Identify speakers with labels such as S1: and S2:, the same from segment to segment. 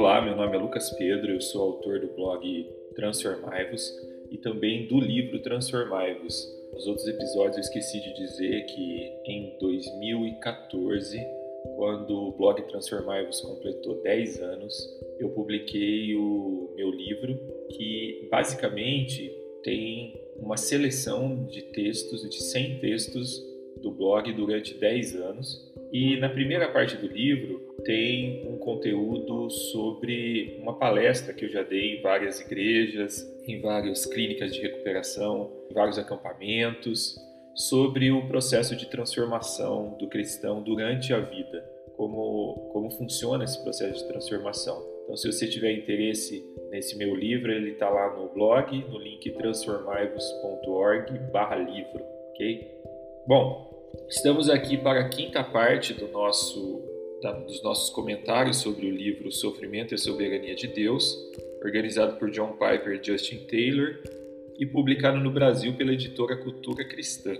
S1: Olá, meu nome é Lucas Pedro, eu sou autor do blog Transformai-vos e também do livro Transformai-vos. Nos outros episódios eu esqueci de dizer que em 2014, quando o blog Transformai-vos completou 10 anos, eu publiquei o meu livro que basicamente tem uma seleção de textos, de 100 textos do blog durante 10 anos. E na primeira parte do livro tem um conteúdo sobre uma palestra que eu já dei em várias igrejas, em várias clínicas de recuperação, em vários acampamentos, sobre o processo de transformação do cristão durante a vida, como, como funciona esse processo de transformação. Então, se você tiver interesse nesse meu livro, ele está lá no blog, no link transformaivos.org/livro, ok? Bom, estamos aqui para a quinta parte do nosso, da, dos nossos comentários sobre o livro Sofrimento e Soberania de Deus, organizado por John Piper e Justin Taylor e publicado no Brasil pela editora Cultura Cristã.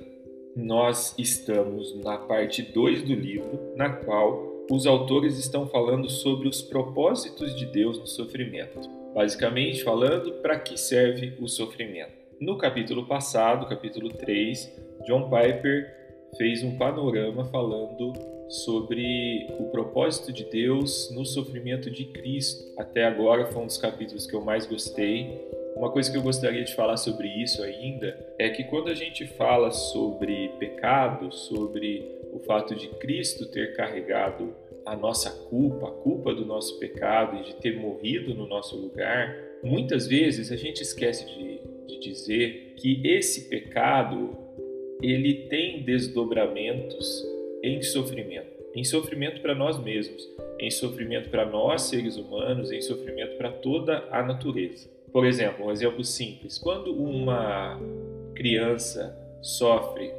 S1: Nós estamos na parte 2 do livro, na qual os autores estão falando sobre os propósitos de Deus no sofrimento. Basicamente, falando para que serve o sofrimento. No capítulo passado, capítulo 3, John Piper fez um panorama falando sobre o propósito de Deus no sofrimento de Cristo. Até agora foi um dos capítulos que eu mais gostei. Uma coisa que eu gostaria de falar sobre isso ainda é que quando a gente fala sobre pecado, sobre o fato de Cristo ter carregado a nossa culpa, a culpa do nosso pecado e de ter morrido no nosso lugar, muitas vezes a gente esquece de, de dizer que esse pecado ele tem desdobramentos em sofrimento, em sofrimento para nós mesmos, em sofrimento para nós seres humanos, em sofrimento para toda a natureza. Por exemplo, um exemplo simples: quando uma criança sofre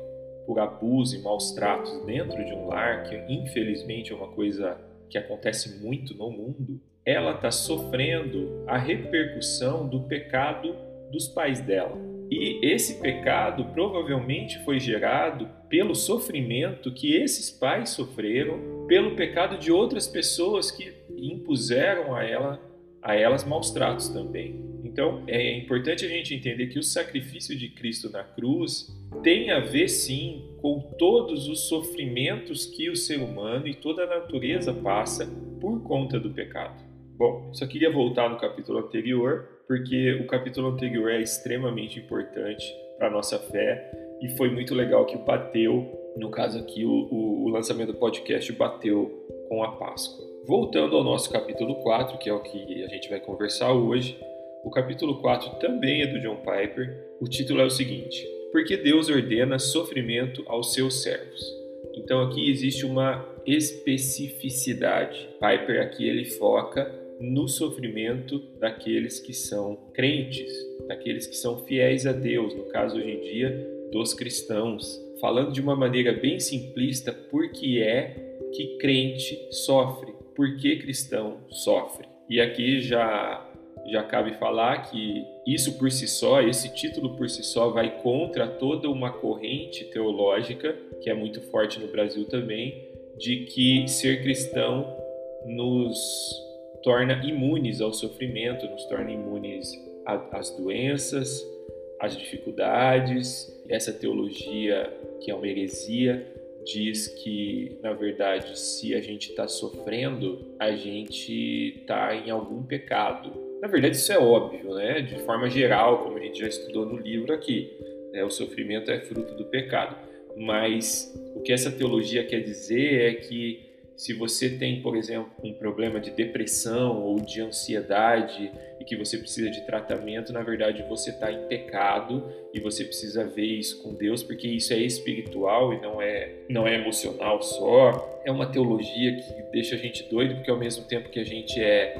S1: por abuso e maus tratos dentro de um lar, que infelizmente é uma coisa que acontece muito no mundo, ela está sofrendo a repercussão do pecado dos pais dela. E esse pecado provavelmente foi gerado pelo sofrimento que esses pais sofreram, pelo pecado de outras pessoas que impuseram a ela a elas maus tratos também. Então, é importante a gente entender que o sacrifício de Cristo na cruz tem a ver sim com todos os sofrimentos que o ser humano e toda a natureza passa por conta do pecado. Bom, só queria voltar no capítulo anterior porque o capítulo anterior é extremamente importante para a nossa fé e foi muito legal que bateu, no caso aqui, o, o, o lançamento do podcast bateu com a Páscoa. Voltando ao nosso capítulo 4, que é o que a gente vai conversar hoje, o capítulo 4 também é do John Piper. O título é o seguinte: Porque Deus ordena sofrimento aos seus servos. Então aqui existe uma especificidade. Piper aqui ele foca no sofrimento daqueles que são crentes, daqueles que são fiéis a Deus, no caso hoje em dia dos cristãos, falando de uma maneira bem simplista, por que é que crente sofre, por que cristão sofre. E aqui já já cabe falar que isso por si só, esse título por si só vai contra toda uma corrente teológica que é muito forte no Brasil também, de que ser cristão nos torna imunes ao sofrimento, nos torna imunes às doenças, às dificuldades. Essa teologia, que é uma heresia, diz que, na verdade, se a gente está sofrendo, a gente está em algum pecado. Na verdade, isso é óbvio, né? De forma geral, como a gente já estudou no livro aqui, né? o sofrimento é fruto do pecado. Mas o que essa teologia quer dizer é que se você tem, por exemplo, um problema de depressão ou de ansiedade e que você precisa de tratamento, na verdade você está em pecado e você precisa ver isso com Deus, porque isso é espiritual e não é, não é emocional só. É uma teologia que deixa a gente doido, porque ao mesmo tempo que a gente é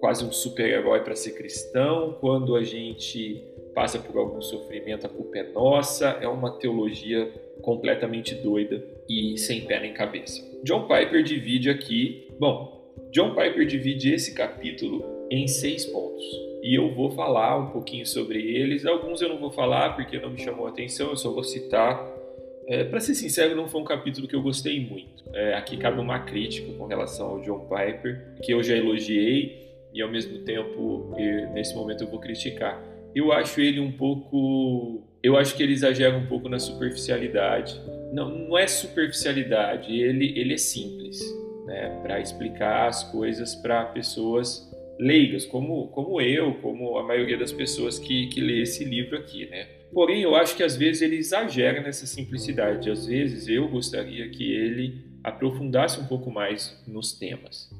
S1: quase um super-herói para ser cristão, quando a gente passa por algum sofrimento, a culpa é nossa. É uma teologia completamente doida e sem pé nem cabeça. John Piper divide aqui, bom, John Piper divide esse capítulo em seis pontos e eu vou falar um pouquinho sobre eles. Alguns eu não vou falar porque não me chamou a atenção, eu só vou citar É, para ser sincero, não foi um capítulo que eu gostei muito. É, aqui cabe uma crítica com relação ao John Piper, que eu já elogiei e ao mesmo tempo, nesse momento, eu vou criticar. Eu acho ele um pouco. Eu acho que ele exagera um pouco na superficialidade. Não, não é superficialidade, ele, ele é simples, né? Para explicar as coisas para pessoas leigas, como, como eu, como a maioria das pessoas que, que lê esse livro aqui, né? Porém, eu acho que às vezes ele exagera nessa simplicidade. Às vezes eu gostaria que ele aprofundasse um pouco mais nos temas.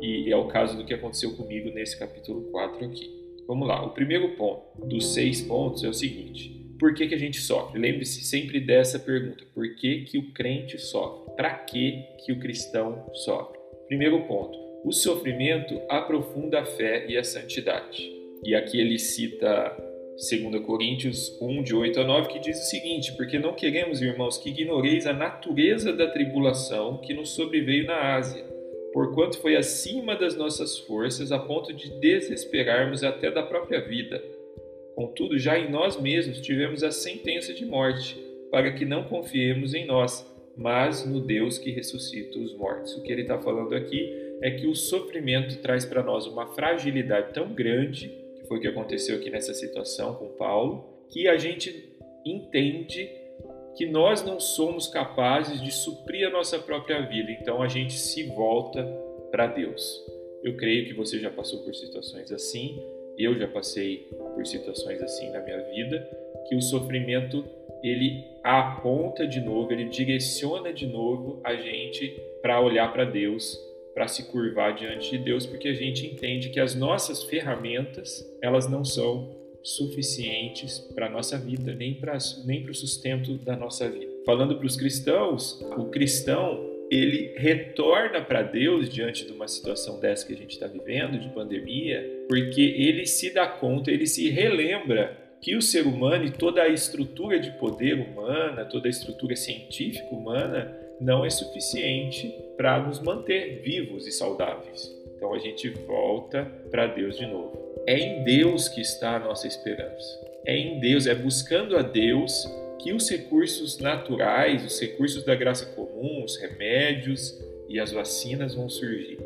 S1: E é o caso do que aconteceu comigo nesse capítulo 4 aqui. Vamos lá, o primeiro ponto dos seis pontos é o seguinte: por que, que a gente sofre? Lembre-se sempre dessa pergunta: por que, que o crente sofre? Para que, que o cristão sofre? Primeiro ponto: o sofrimento aprofunda a fé e a santidade. E aqui ele cita 2 Coríntios 1, de 8 a 9, que diz o seguinte: Porque não queremos, irmãos, que ignoreis a natureza da tribulação que nos sobreveio na Ásia, porquanto foi acima das nossas forças, a ponto de desesperarmos até da própria vida. Contudo, já em nós mesmos tivemos a sentença de morte, para que não confiemos em nós, mas no Deus que ressuscita os mortos. O que ele está falando aqui é que o sofrimento traz para nós uma fragilidade tão grande foi o que aconteceu aqui nessa situação com Paulo, que a gente entende que nós não somos capazes de suprir a nossa própria vida, então a gente se volta para Deus. Eu creio que você já passou por situações assim, eu já passei por situações assim na minha vida, que o sofrimento ele aponta de novo, ele direciona de novo a gente para olhar para Deus para se curvar diante de Deus, porque a gente entende que as nossas ferramentas, elas não são suficientes para a nossa vida, nem para nem o sustento da nossa vida. Falando para os cristãos, o cristão, ele retorna para Deus diante de uma situação dessa que a gente está vivendo, de pandemia, porque ele se dá conta, ele se relembra que o ser humano e toda a estrutura de poder humana, toda a estrutura científica humana, não é suficiente para nos manter vivos e saudáveis. Então a gente volta para Deus de novo. É em Deus que está a nossa esperança. É em Deus, é buscando a Deus que os recursos naturais, os recursos da graça comum, os remédios e as vacinas vão surgir.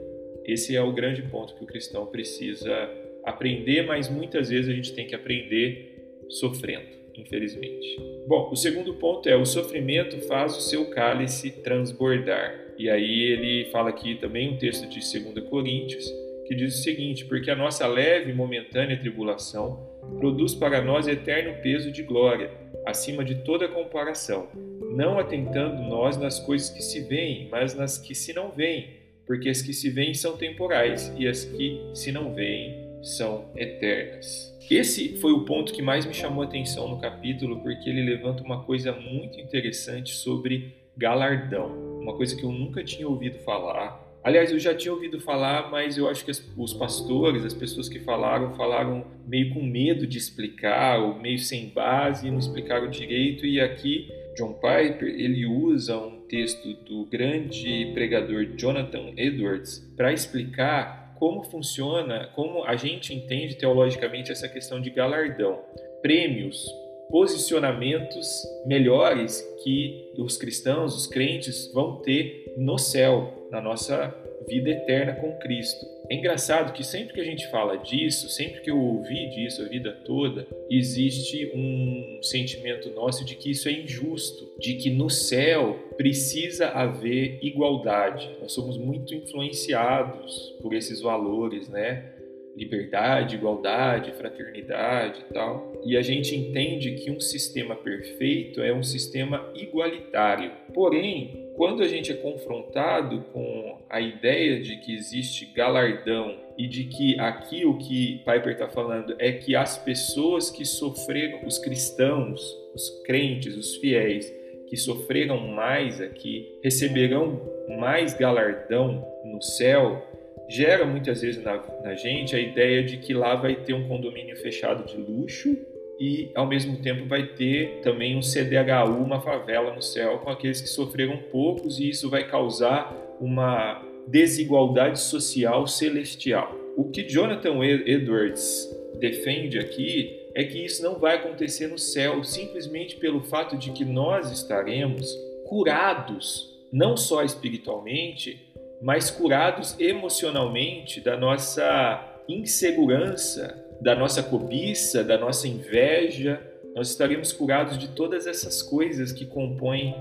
S1: Esse é o grande ponto que o cristão precisa aprender, mas muitas vezes a gente tem que aprender sofrendo infelizmente. Bom, o segundo ponto é o sofrimento faz o seu cálice transbordar. E aí ele fala aqui também um texto de 2 Coríntios que diz o seguinte: porque a nossa leve e momentânea tribulação produz para nós eterno peso de glória, acima de toda comparação, não atentando nós nas coisas que se veem, mas nas que se não veem, porque as que se veem são temporais e as que se não veem são eternas. Esse foi o ponto que mais me chamou a atenção no capítulo, porque ele levanta uma coisa muito interessante sobre galardão, uma coisa que eu nunca tinha ouvido falar. Aliás, eu já tinha ouvido falar, mas eu acho que os pastores, as pessoas que falaram, falaram meio com medo de explicar, ou meio sem base, não explicaram direito. E aqui, John Piper, ele usa um texto do grande pregador Jonathan Edwards para explicar como funciona, como a gente entende teologicamente essa questão de galardão, prêmios, posicionamentos melhores que os cristãos, os crentes vão ter no céu, na nossa vida eterna com Cristo. É engraçado que sempre que a gente fala disso, sempre que eu ouvi disso a vida toda, existe um sentimento nosso de que isso é injusto, de que no céu precisa haver igualdade. Nós somos muito influenciados por esses valores, né? Liberdade, igualdade, fraternidade e tal. E a gente entende que um sistema perfeito é um sistema igualitário. Porém, quando a gente é confrontado com a ideia de que existe galardão e de que aqui o que Piper está falando é que as pessoas que sofreram, os cristãos, os crentes, os fiéis, que sofreram mais aqui, receberão mais galardão no céu, gera muitas vezes na, na gente a ideia de que lá vai ter um condomínio fechado de luxo e ao mesmo tempo vai ter também um CDHU, uma favela no céu com aqueles que sofreram poucos e isso vai causar uma desigualdade social celestial. O que Jonathan Edwards defende aqui é que isso não vai acontecer no céu, simplesmente pelo fato de que nós estaremos curados, não só espiritualmente, mas curados emocionalmente da nossa insegurança, da nossa cobiça, da nossa inveja. Nós estaremos curados de todas essas coisas que compõem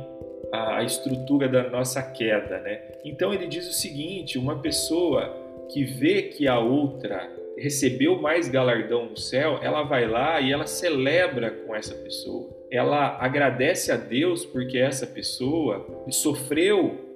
S1: a estrutura da nossa queda, né? Então ele diz o seguinte: uma pessoa que vê que a outra recebeu mais galardão no céu, ela vai lá e ela celebra com essa pessoa. Ela agradece a Deus porque essa pessoa sofreu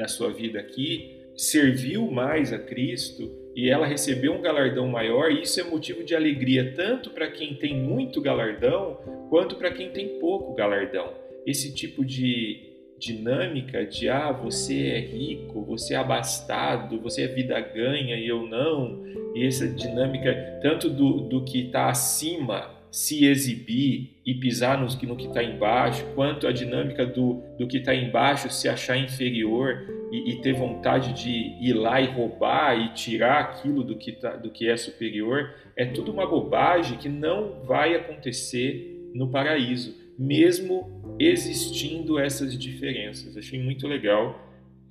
S1: na sua vida aqui, serviu mais a Cristo e ela recebeu um galardão maior, e isso é motivo de alegria tanto para quem tem muito galardão quanto para quem tem pouco galardão. Esse tipo de dinâmica de ah, você é rico, você é abastado, você é vida ganha e eu não, e essa dinâmica tanto do, do que está acima se exibir e pisar no, no que está embaixo, quanto a dinâmica do, do que está embaixo se achar inferior e, e, ter vontade de ir lá e roubar e tirar aquilo do que, tá, do que é superior, é tudo uma bobagem que não vai acontecer no paraíso mesmo existindo essas diferenças. Achei muito legal.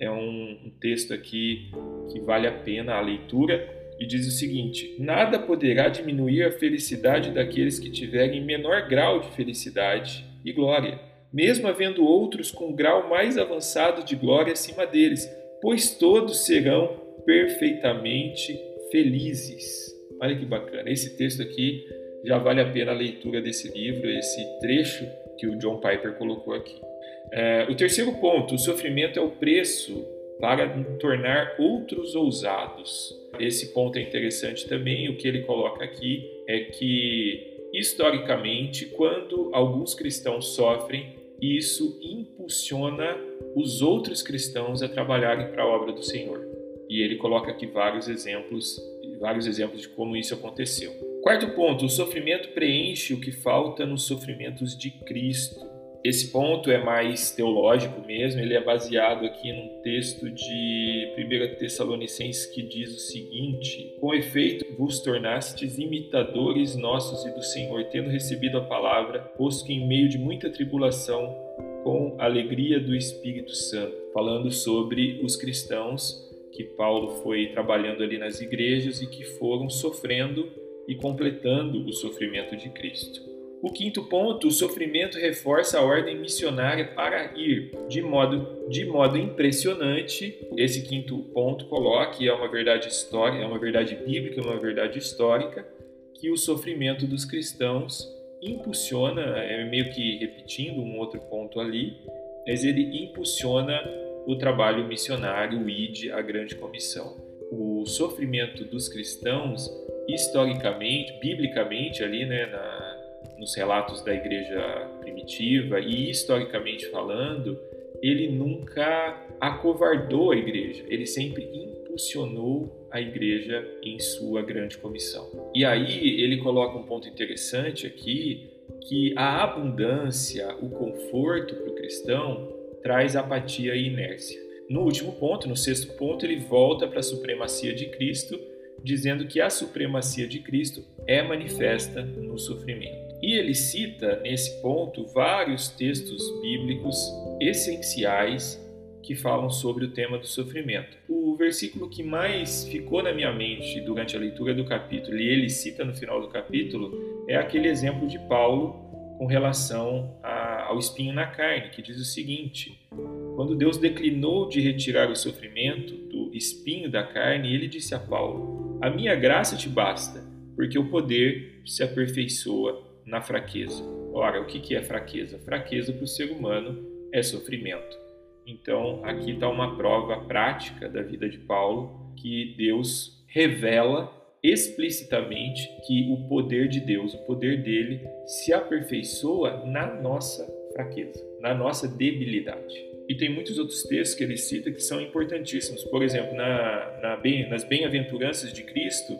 S1: É um, um texto aqui que vale a pena a leitura e diz o seguinte: Nada poderá diminuir a felicidade daqueles que tiverem menor grau de felicidade e glória, mesmo havendo outros com grau mais avançado de glória acima deles, pois todos serão perfeitamente felizes. Olha que bacana. Esse texto aqui já vale a pena a leitura desse livro, esse trecho que o John Piper colocou aqui. É, o terceiro ponto, o sofrimento é o preço para tornar outros ousados. Esse ponto é interessante também. O que ele coloca aqui é que, historicamente, quando alguns cristãos sofrem, isso impulsiona os outros cristãos a trabalharem para a obra do Senhor. E ele coloca aqui vários exemplos, vários exemplos de como isso aconteceu. Quarto ponto, o sofrimento preenche o que falta nos sofrimentos de Cristo. Esse ponto é mais teológico mesmo, ele é baseado aqui num texto de 1 Tessalonicenses que diz o seguinte: Com efeito, vos tornastes imitadores nossos e do Senhor, tendo recebido a palavra, posto que em meio de muita tribulação, com alegria do Espírito Santo, falando sobre os cristãos que Paulo foi trabalhando ali nas igrejas e que foram sofrendo e completando o sofrimento de Cristo. O quinto ponto, o sofrimento reforça a ordem missionária para ir de modo, de modo impressionante. Esse quinto ponto coloca, é uma verdade histórica, é uma verdade bíblica, é uma verdade histórica, que o sofrimento dos cristãos impulsiona, é meio que repetindo um outro ponto ali, mas ele impulsiona o trabalho missionário, o ID, a grande comissão. O sofrimento dos cristãos historicamente, biblicamente ali, né, na, nos relatos da igreja primitiva e historicamente falando, ele nunca acovardou a igreja, ele sempre impulsionou a igreja em sua grande comissão. E aí ele coloca um ponto interessante aqui, que a abundância, o conforto para o cristão traz apatia e inércia. No último ponto, no sexto ponto, ele volta para a supremacia de Cristo dizendo que a supremacia de Cristo é manifesta no sofrimento. E ele cita nesse ponto vários textos bíblicos essenciais que falam sobre o tema do sofrimento. O versículo que mais ficou na minha mente durante a leitura do capítulo, e ele cita no final do capítulo, é aquele exemplo de Paulo com relação a, ao espinho na carne, que diz o seguinte: quando Deus declinou de retirar o sofrimento do espinho da carne, ele disse a Paulo: a minha graça te basta, porque o poder se aperfeiçoa na fraqueza. Ora, o que é fraqueza? Fraqueza para o ser humano é sofrimento. Então, aqui está uma prova prática da vida de Paulo que Deus revela explicitamente que o poder de Deus, o poder dele, se aperfeiçoa na nossa fraqueza, na nossa debilidade. E tem muitos outros textos que ele cita que são importantíssimos. Por exemplo, na, na nas bem-aventuranças de Cristo,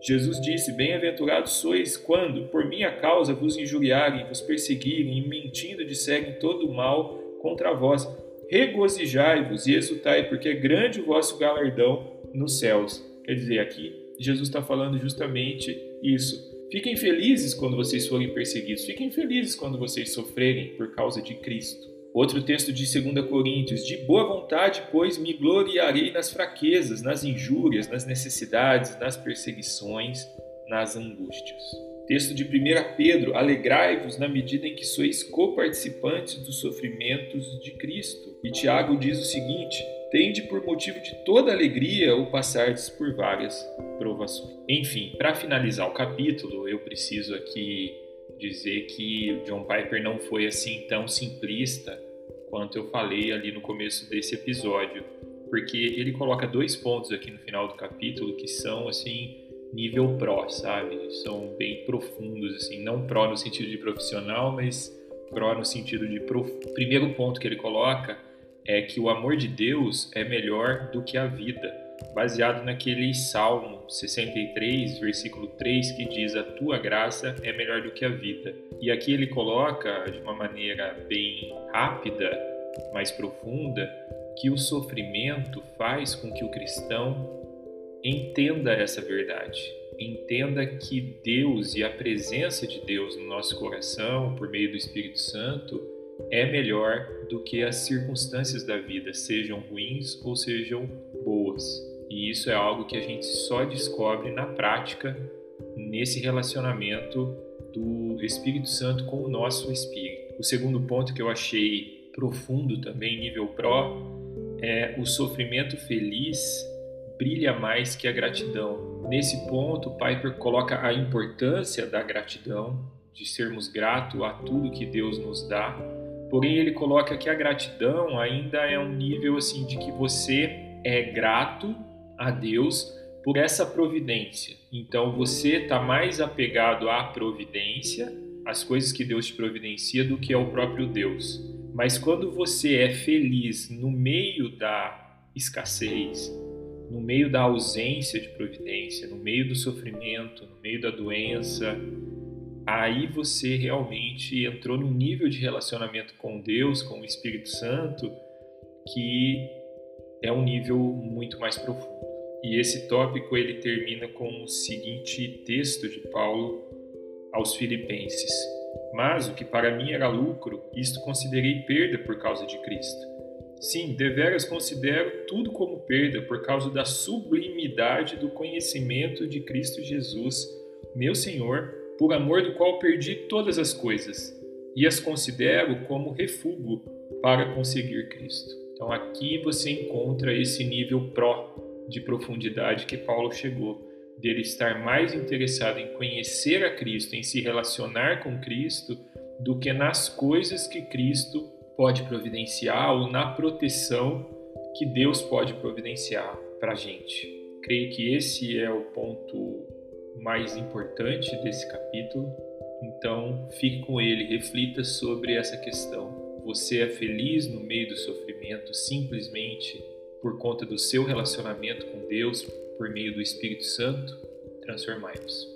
S1: Jesus disse: Bem-aventurados sois quando, por minha causa, vos injuriarem, vos perseguirem e mentindo disserem todo o mal contra vós. Regozijai-vos e exultai, porque é grande o vosso galardão nos céus. Quer dizer, aqui Jesus está falando justamente isso. Fiquem felizes quando vocês forem perseguidos, fiquem felizes quando vocês sofrerem por causa de Cristo. Outro texto de 2 Coríntios: De boa vontade, pois, me gloriarei nas fraquezas, nas injúrias, nas necessidades, nas perseguições, nas angústias. Texto de 1 Pedro: Alegrai-vos na medida em que sois coparticipantes dos sofrimentos de Cristo. E Tiago diz o seguinte: Tende por motivo de toda alegria o passardes por várias provações. Enfim, para finalizar o capítulo, eu preciso aqui dizer que John Piper não foi assim tão simplista quanto eu falei ali no começo desse episódio, porque ele coloca dois pontos aqui no final do capítulo que são assim nível pró, sabe? São bem profundos assim, não pró no sentido de profissional, mas pró no sentido de prof... primeiro ponto que ele coloca é que o amor de Deus é melhor do que a vida, baseado naquele Salmo 63, versículo 3, que diz: A tua graça é melhor do que a vida. E aqui ele coloca de uma maneira bem rápida, mais profunda, que o sofrimento faz com que o cristão entenda essa verdade. Entenda que Deus e a presença de Deus no nosso coração, por meio do Espírito Santo, é melhor do que as circunstâncias da vida, sejam ruins ou sejam boas. E isso é algo que a gente só descobre na prática, nesse relacionamento do Espírito Santo com o nosso espírito. O segundo ponto que eu achei profundo também, nível pró, é o sofrimento feliz brilha mais que a gratidão. Nesse ponto, Piper coloca a importância da gratidão, de sermos gratos a tudo que Deus nos dá, Porém, ele coloca que a gratidão ainda é um nível assim de que você é grato a Deus por essa providência. Então, você está mais apegado à providência, às coisas que Deus te providencia, do que ao próprio Deus. Mas quando você é feliz no meio da escassez, no meio da ausência de providência, no meio do sofrimento, no meio da doença, aí você realmente entrou num nível de relacionamento com Deus, com o Espírito Santo, que é um nível muito mais profundo. E esse tópico ele termina com o seguinte texto de Paulo aos Filipenses: Mas o que para mim era lucro, isto considerei perda por causa de Cristo. Sim, deveras considero tudo como perda por causa da sublimidade do conhecimento de Cristo Jesus, meu Senhor por amor do qual perdi todas as coisas e as considero como refúgio para conseguir Cristo. Então aqui você encontra esse nível pró de profundidade que Paulo chegou, dele estar mais interessado em conhecer a Cristo, em se relacionar com Cristo, do que nas coisas que Cristo pode providenciar ou na proteção que Deus pode providenciar para a gente. Creio que esse é o ponto mais importante desse capítulo. Então, fique com ele, reflita sobre essa questão. Você é feliz no meio do sofrimento simplesmente por conta do seu relacionamento com Deus por meio do Espírito Santo? Transformai-vos.